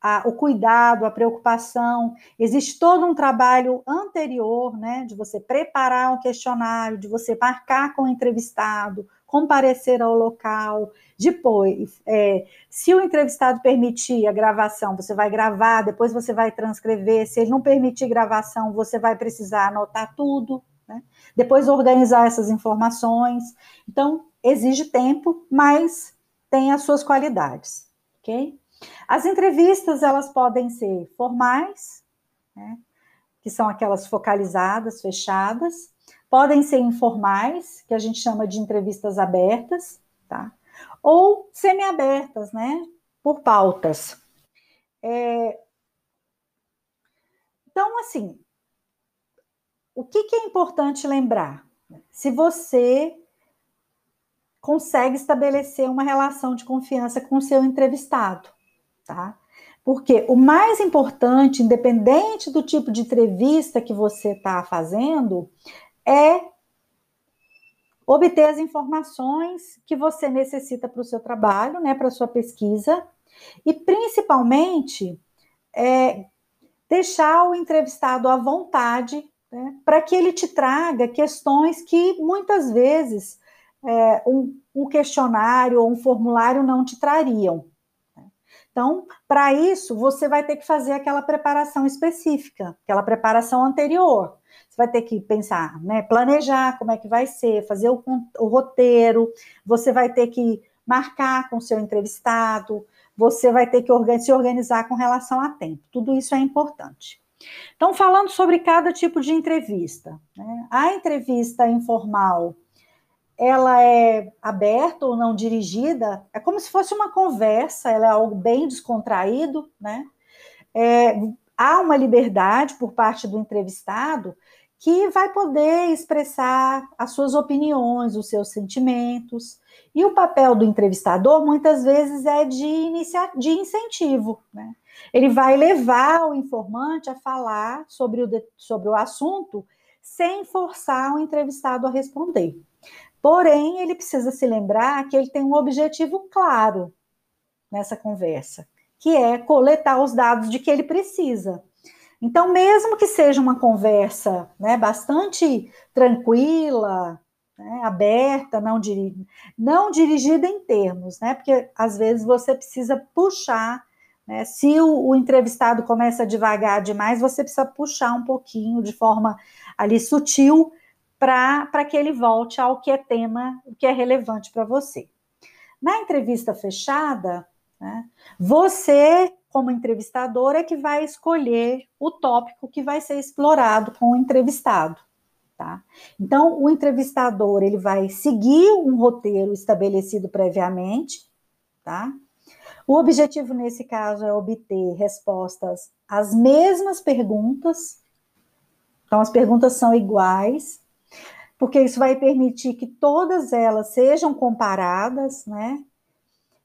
A, o cuidado, a preocupação, existe todo um trabalho anterior, né, de você preparar um questionário, de você marcar com o entrevistado, comparecer ao local, depois, é, se o entrevistado permitir a gravação, você vai gravar, depois você vai transcrever, se ele não permitir gravação, você vai precisar anotar tudo, né? Depois organizar essas informações. Então, exige tempo, mas tem as suas qualidades, ok? As entrevistas, elas podem ser formais, né? que são aquelas focalizadas, fechadas, podem ser informais, que a gente chama de entrevistas abertas, tá? Ou semiabertas, né? Por pautas. É... Então, assim, o que, que é importante lembrar? Se você consegue estabelecer uma relação de confiança com o seu entrevistado, tá? Porque o mais importante, independente do tipo de entrevista que você está fazendo, é obter as informações que você necessita para o seu trabalho, né, para a sua pesquisa, e principalmente é, deixar o entrevistado à vontade né, para que ele te traga questões que muitas vezes é, um, um, questionário ou um formulário não te trariam. Né. Então, para isso, você vai ter que fazer aquela preparação específica, aquela preparação anterior. Você vai ter que pensar, né, planejar como é que vai ser, fazer o, o roteiro, você vai ter que marcar com o seu entrevistado, você vai ter que se organizar com relação a tempo. Tudo isso é importante. Então, falando sobre cada tipo de entrevista, né? a entrevista informal, ela é aberta ou não dirigida, é como se fosse uma conversa, ela é algo bem descontraído, né? É, há uma liberdade por parte do entrevistado que vai poder expressar as suas opiniões, os seus sentimentos. E o papel do entrevistador, muitas vezes, é de, inicia de incentivo, né? Ele vai levar o informante a falar sobre o, sobre o assunto sem forçar o entrevistado a responder. Porém, ele precisa se lembrar que ele tem um objetivo claro nessa conversa, que é coletar os dados de que ele precisa. Então, mesmo que seja uma conversa né, bastante tranquila, né, aberta, não, diri não dirigida em termos, né, porque às vezes você precisa puxar né? Se o, o, entrevistado começa devagar demais, você precisa puxar um pouquinho de forma ali sutil para que ele volte ao que é tema, o que é relevante para você. Na entrevista fechada, né, você, como entrevistador, é que vai escolher o tópico que vai ser explorado com o entrevistado. Tá? Então, o entrevistador ele vai seguir um roteiro estabelecido previamente, tá? O objetivo nesse caso é obter respostas às mesmas perguntas. Então, as perguntas são iguais, porque isso vai permitir que todas elas sejam comparadas, né?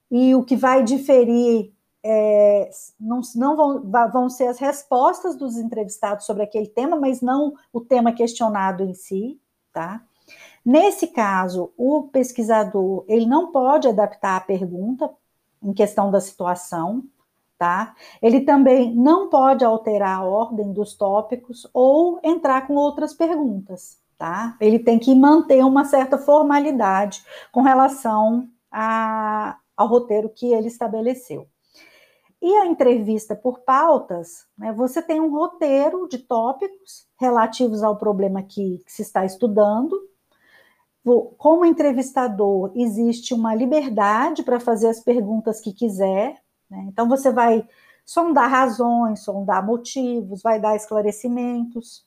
E o que vai diferir é, não, não vão, vão ser as respostas dos entrevistados sobre aquele tema, mas não o tema questionado em si, tá? Nesse caso, o pesquisador ele não pode adaptar a pergunta em questão da situação, tá? Ele também não pode alterar a ordem dos tópicos ou entrar com outras perguntas, tá? Ele tem que manter uma certa formalidade com relação a, ao roteiro que ele estabeleceu. E a entrevista por pautas, né, você tem um roteiro de tópicos relativos ao problema que, que se está estudando, como entrevistador, existe uma liberdade para fazer as perguntas que quiser, né? então você vai sondar razões, sondar motivos, vai dar esclarecimentos,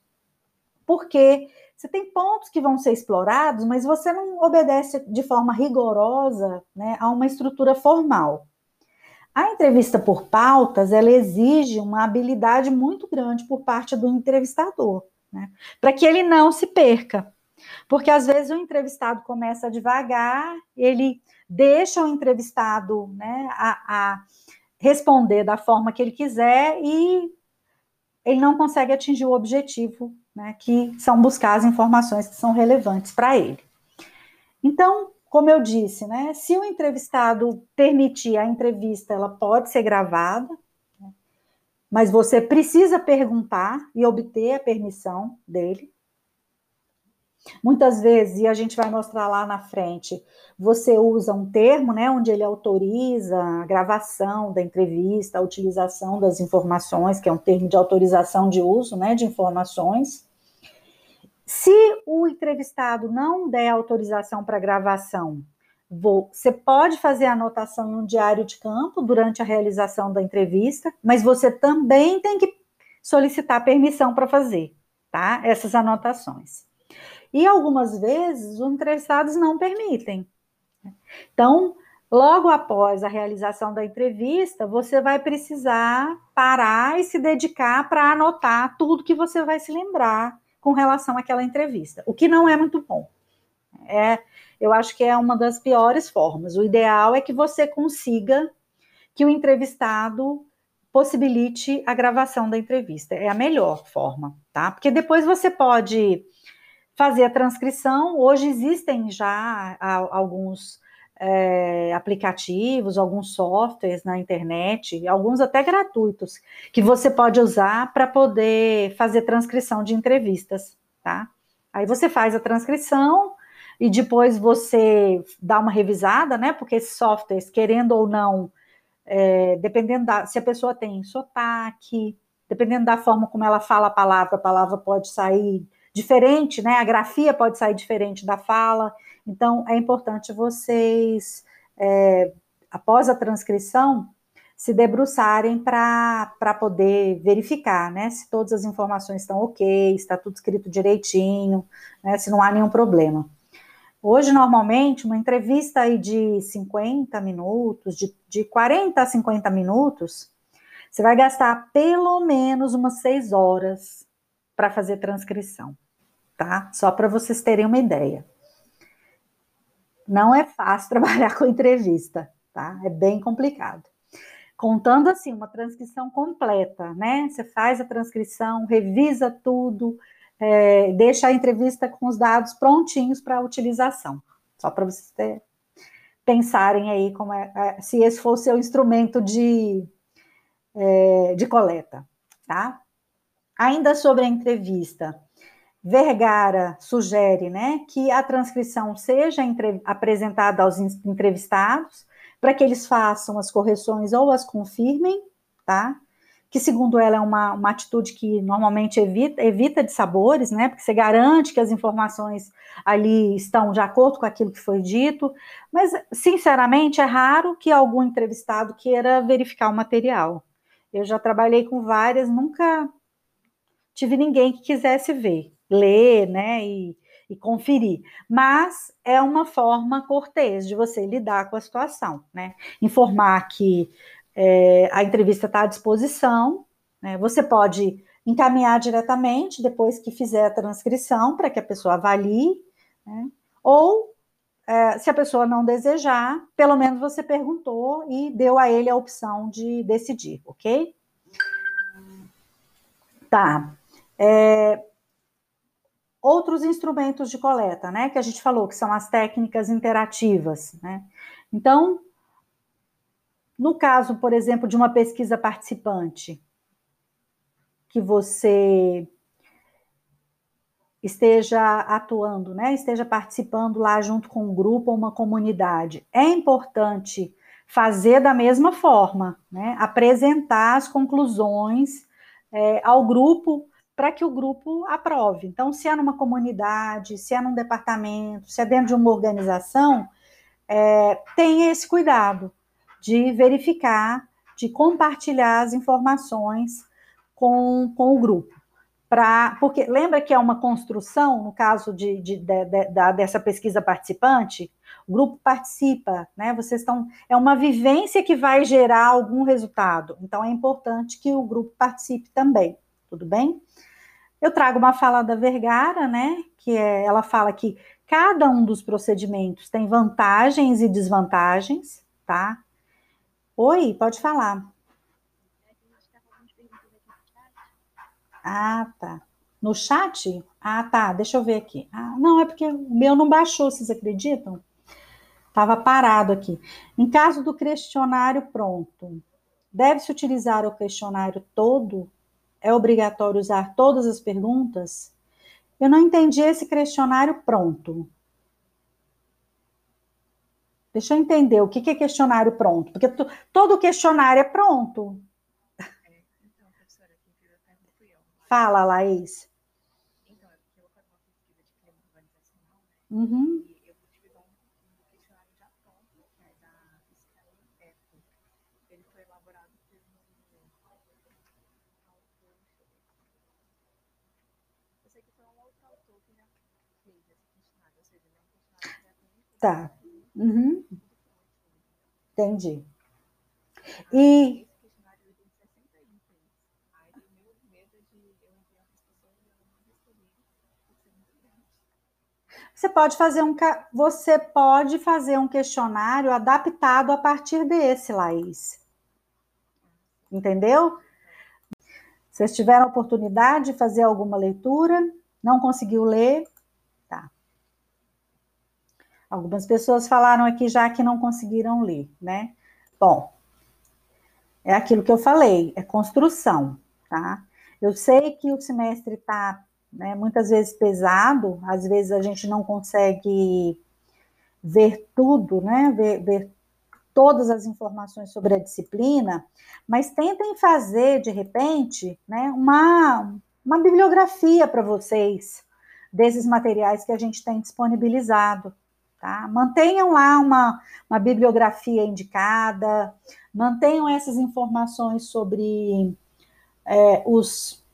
porque você tem pontos que vão ser explorados, mas você não obedece de forma rigorosa né, a uma estrutura formal. A entrevista por pautas, ela exige uma habilidade muito grande por parte do entrevistador, né, para que ele não se perca. Porque às vezes o entrevistado começa devagar, ele deixa o entrevistado né, a, a responder da forma que ele quiser e ele não consegue atingir o objetivo né, que são buscar as informações que são relevantes para ele. Então, como eu disse, né, se o entrevistado permitir a entrevista, ela pode ser gravada, né, mas você precisa perguntar e obter a permissão dele. Muitas vezes, e a gente vai mostrar lá na frente, você usa um termo, né, onde ele autoriza a gravação da entrevista, a utilização das informações, que é um termo de autorização de uso, né, de informações. Se o entrevistado não der autorização para gravação, você pode fazer anotação em um diário de campo durante a realização da entrevista, mas você também tem que solicitar permissão para fazer, tá? Essas anotações. E algumas vezes os entrevistados não permitem. Então, logo após a realização da entrevista, você vai precisar parar e se dedicar para anotar tudo que você vai se lembrar com relação àquela entrevista, o que não é muito bom. É, eu acho que é uma das piores formas. O ideal é que você consiga que o entrevistado possibilite a gravação da entrevista. É a melhor forma, tá? Porque depois você pode fazer a transcrição. Hoje existem já alguns é, aplicativos, alguns softwares na internet, alguns até gratuitos, que você pode usar para poder fazer transcrição de entrevistas, tá? Aí você faz a transcrição e depois você dá uma revisada, né? Porque esses softwares, querendo ou não, é, dependendo da se a pessoa tem sotaque, dependendo da forma como ela fala a palavra, a palavra pode sair diferente, né? A grafia pode sair diferente da fala. Então, é importante vocês, é, após a transcrição, se debruçarem para poder verificar, né? Se todas as informações estão ok, está tudo escrito direitinho, né? Se não há nenhum problema. Hoje, normalmente, uma entrevista aí de 50 minutos, de, de 40 a 50 minutos, você vai gastar pelo menos umas 6 horas para fazer transcrição, tá? Só para vocês terem uma ideia. Não é fácil trabalhar com entrevista, tá? É bem complicado. Contando assim, uma transcrição completa, né? Você faz a transcrição, revisa tudo, é, deixa a entrevista com os dados prontinhos para utilização. Só para vocês ter, pensarem aí como é, é, se esse for o seu instrumento de, é, de coleta, tá? Ainda sobre a entrevista, Vergara sugere né, que a transcrição seja entre, apresentada aos entrevistados para que eles façam as correções ou as confirmem, tá? Que, segundo ela, é uma, uma atitude que normalmente evita, evita de sabores, né? Porque você garante que as informações ali estão de acordo com aquilo que foi dito, mas, sinceramente, é raro que algum entrevistado queira verificar o material. Eu já trabalhei com várias, nunca tive ninguém que quisesse ver, ler, né, e, e conferir. Mas é uma forma cortês de você lidar com a situação, né? Informar que é, a entrevista está à disposição, né? Você pode encaminhar diretamente depois que fizer a transcrição para que a pessoa avalie, né? Ou é, se a pessoa não desejar, pelo menos você perguntou e deu a ele a opção de decidir, ok? Tá. É, outros instrumentos de coleta, né, que a gente falou, que são as técnicas interativas, né? Então, no caso, por exemplo, de uma pesquisa participante, que você esteja atuando, né, esteja participando lá junto com um grupo ou uma comunidade, é importante fazer da mesma forma, né, apresentar as conclusões é, ao grupo para que o grupo aprove. Então, se é numa comunidade, se é num departamento, se é dentro de uma organização, é, tenha esse cuidado de verificar, de compartilhar as informações com, com o grupo. Pra, porque lembra que é uma construção, no caso de, de, de, de, dessa pesquisa participante, o grupo participa, né? Vocês estão. É uma vivência que vai gerar algum resultado. Então é importante que o grupo participe também, tudo bem? Eu trago uma fala da Vergara, né? Que é, ela fala que cada um dos procedimentos tem vantagens e desvantagens, tá? Oi, pode falar. Ah, tá. No chat? Ah, tá. Deixa eu ver aqui. Ah, não, é porque o meu não baixou, vocês acreditam? Estava parado aqui. Em caso do questionário pronto, deve-se utilizar o questionário todo? É obrigatório usar todas as perguntas? Eu não entendi esse questionário pronto. Deixa eu entender o que é questionário pronto, porque todo questionário é pronto. Fala, Laís. Então, é porque eu vou fazer uma pesquisa de clima organizacional, né? Uhum. E eu vou utilizar um questionário já pronto, que é da Fiscal Eco. Ele foi elaborado por um autor. Eu sei que foi um outro autor que já fez esse questionário, ou seja, ele é um questionário que já tem. Tá. Uhum. Entendi. E Você pode fazer um você pode fazer um questionário adaptado a partir desse, Laís. Entendeu? Vocês tiveram a oportunidade de fazer alguma leitura, não conseguiu ler. Algumas pessoas falaram aqui já que não conseguiram ler, né? Bom, é aquilo que eu falei, é construção, tá? Eu sei que o semestre está né, muitas vezes pesado, às vezes a gente não consegue ver tudo, né, ver, ver todas as informações sobre a disciplina, mas tentem fazer, de repente, né, uma, uma bibliografia para vocês desses materiais que a gente tem disponibilizado. Tá? Mantenham lá uma, uma bibliografia indicada, mantenham essas informações sobre é, os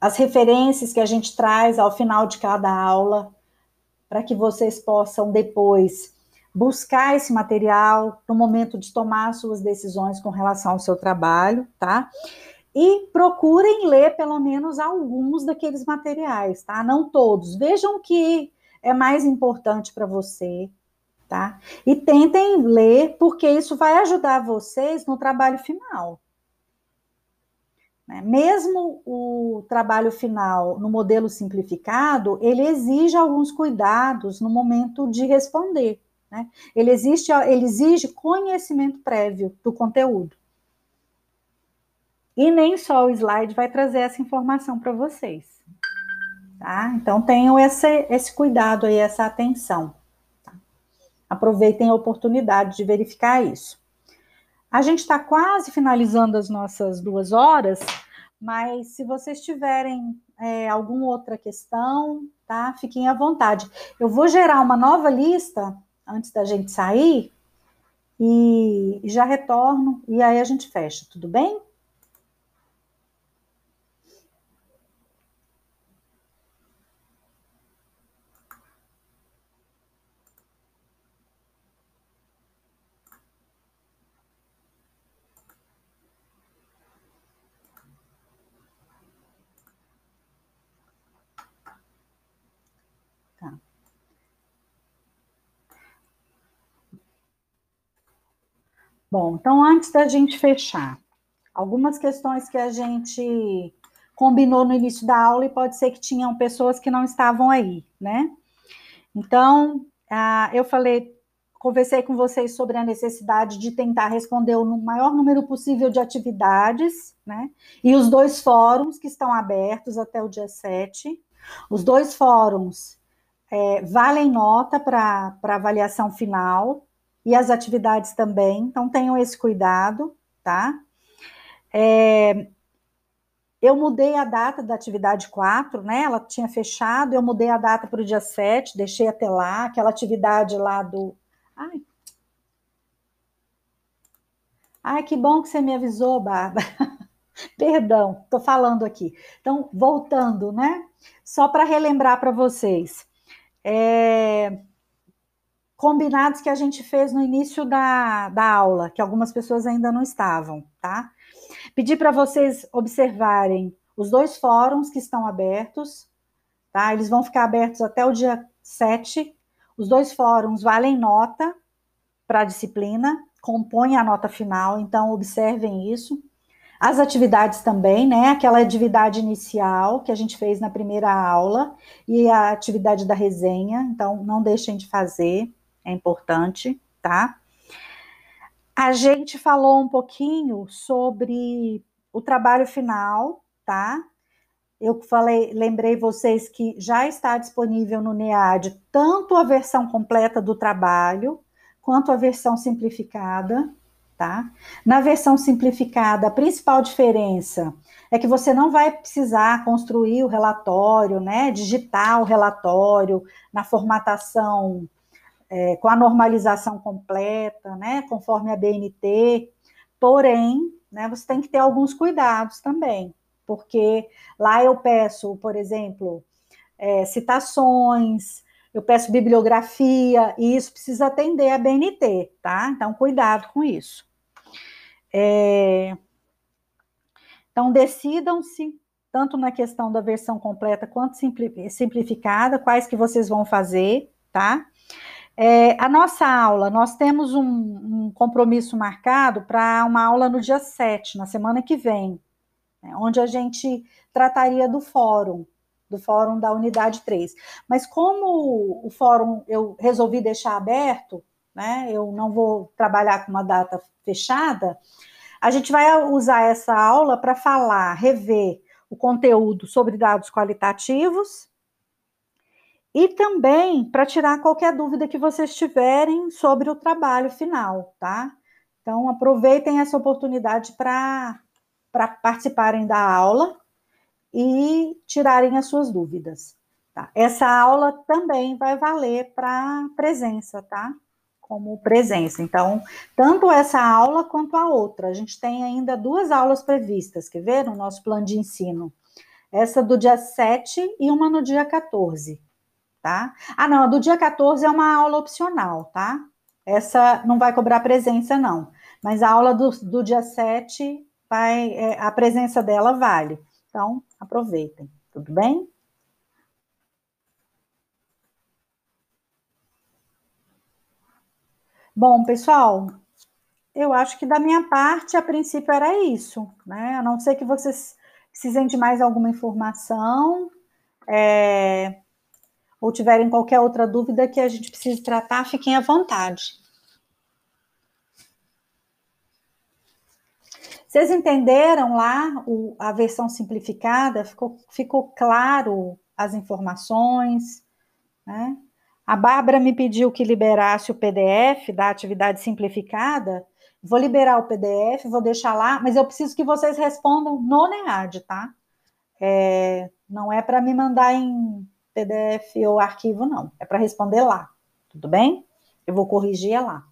as referências que a gente traz ao final de cada aula, para que vocês possam depois buscar esse material no momento de tomar suas decisões com relação ao seu trabalho, tá? E procurem ler pelo menos alguns daqueles materiais, tá? Não todos. Vejam que é mais importante para você, tá? E tentem ler, porque isso vai ajudar vocês no trabalho final. Né? Mesmo o trabalho final no modelo simplificado, ele exige alguns cuidados no momento de responder. Né? Ele, existe, ele exige conhecimento prévio do conteúdo. E nem só o slide vai trazer essa informação para vocês. Tá? Então tenham esse, esse cuidado aí, essa atenção. Tá? Aproveitem a oportunidade de verificar isso. A gente está quase finalizando as nossas duas horas, mas se vocês tiverem é, alguma outra questão, tá? Fiquem à vontade. Eu vou gerar uma nova lista antes da gente sair e já retorno e aí a gente fecha, tudo bem? Bom, então antes da gente fechar, algumas questões que a gente combinou no início da aula e pode ser que tinham pessoas que não estavam aí, né? Então, eu falei, conversei com vocês sobre a necessidade de tentar responder o maior número possível de atividades, né? E os dois fóruns que estão abertos até o dia 7. Os dois fóruns é, valem nota para avaliação final, e as atividades também, então tenham esse cuidado, tá? É, eu mudei a data da atividade 4, né? Ela tinha fechado, eu mudei a data para o dia 7, deixei até lá, aquela atividade lá do. Ai. Ai, que bom que você me avisou, Bárbara. Perdão, estou falando aqui. Então, voltando, né? Só para relembrar para vocês. É... Combinados que a gente fez no início da, da aula, que algumas pessoas ainda não estavam, tá? Pedir para vocês observarem os dois fóruns que estão abertos, tá? Eles vão ficar abertos até o dia 7. Os dois fóruns valem nota para a disciplina, compõem a nota final, então observem isso. As atividades também, né? Aquela atividade inicial que a gente fez na primeira aula e a atividade da resenha, então não deixem de fazer, é importante, tá? A gente falou um pouquinho sobre o trabalho final, tá? Eu falei, lembrei vocês que já está disponível no NEAD tanto a versão completa do trabalho quanto a versão simplificada, tá? Na versão simplificada, a principal diferença é que você não vai precisar construir o relatório, né? Digitar o relatório na formatação é, com a normalização completa, né, conforme a BNT, porém, né, você tem que ter alguns cuidados também, porque lá eu peço, por exemplo, é, citações, eu peço bibliografia, e isso precisa atender a BNT, tá? Então, cuidado com isso. É, então, decidam-se, tanto na questão da versão completa quanto simplificada, quais que vocês vão fazer, tá? É, a nossa aula, nós temos um, um compromisso marcado para uma aula no dia 7, na semana que vem, né, onde a gente trataria do fórum, do fórum da unidade 3. Mas como o fórum eu resolvi deixar aberto, né, eu não vou trabalhar com uma data fechada, a gente vai usar essa aula para falar, rever o conteúdo sobre dados qualitativos, e também para tirar qualquer dúvida que vocês tiverem sobre o trabalho final, tá? Então, aproveitem essa oportunidade para participarem da aula e tirarem as suas dúvidas. Tá? Essa aula também vai valer para presença, tá? Como presença. Então, tanto essa aula quanto a outra. A gente tem ainda duas aulas previstas, quer ver? No nosso plano de ensino. Essa do dia 7 e uma no dia 14 tá? Ah, não, a do dia 14 é uma aula opcional, tá? Essa não vai cobrar presença, não. Mas a aula do, do dia 7, vai, é, a presença dela vale. Então, aproveitem, tudo bem? Bom, pessoal, eu acho que da minha parte, a princípio era isso, né? A não ser que vocês precisem de mais alguma informação. É, ou tiverem qualquer outra dúvida que a gente precise tratar, fiquem à vontade. Vocês entenderam lá o, a versão simplificada? Ficou, ficou claro as informações? Né? A Bárbara me pediu que liberasse o PDF da atividade simplificada. Vou liberar o PDF, vou deixar lá, mas eu preciso que vocês respondam no NEAD, tá? É, não é para me mandar em PDF ou arquivo, não. É para responder lá. Tudo bem? Eu vou corrigir lá.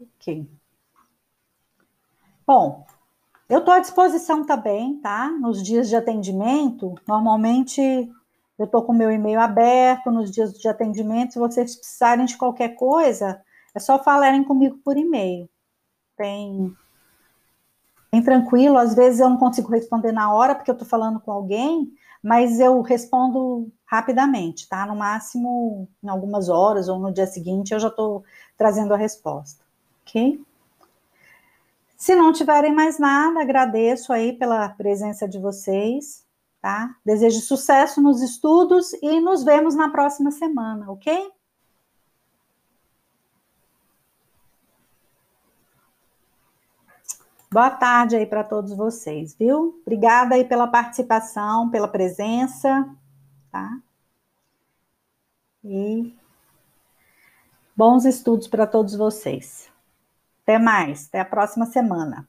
Ok. Bom, eu estou à disposição também, tá? Nos dias de atendimento, normalmente eu estou com meu e-mail aberto nos dias de atendimento. Se vocês precisarem de qualquer coisa, é só falarem comigo por e-mail bem, bem tranquilo. Às vezes eu não consigo responder na hora, porque eu estou falando com alguém, mas eu respondo rapidamente, tá? No máximo em algumas horas ou no dia seguinte eu já estou trazendo a resposta, ok? Se não tiverem mais nada, agradeço aí pela presença de vocês, tá? Desejo sucesso nos estudos e nos vemos na próxima semana, ok? Boa tarde aí para todos vocês, viu? Obrigada aí pela participação, pela presença, tá? E Bons estudos para todos vocês. Até mais, até a próxima semana.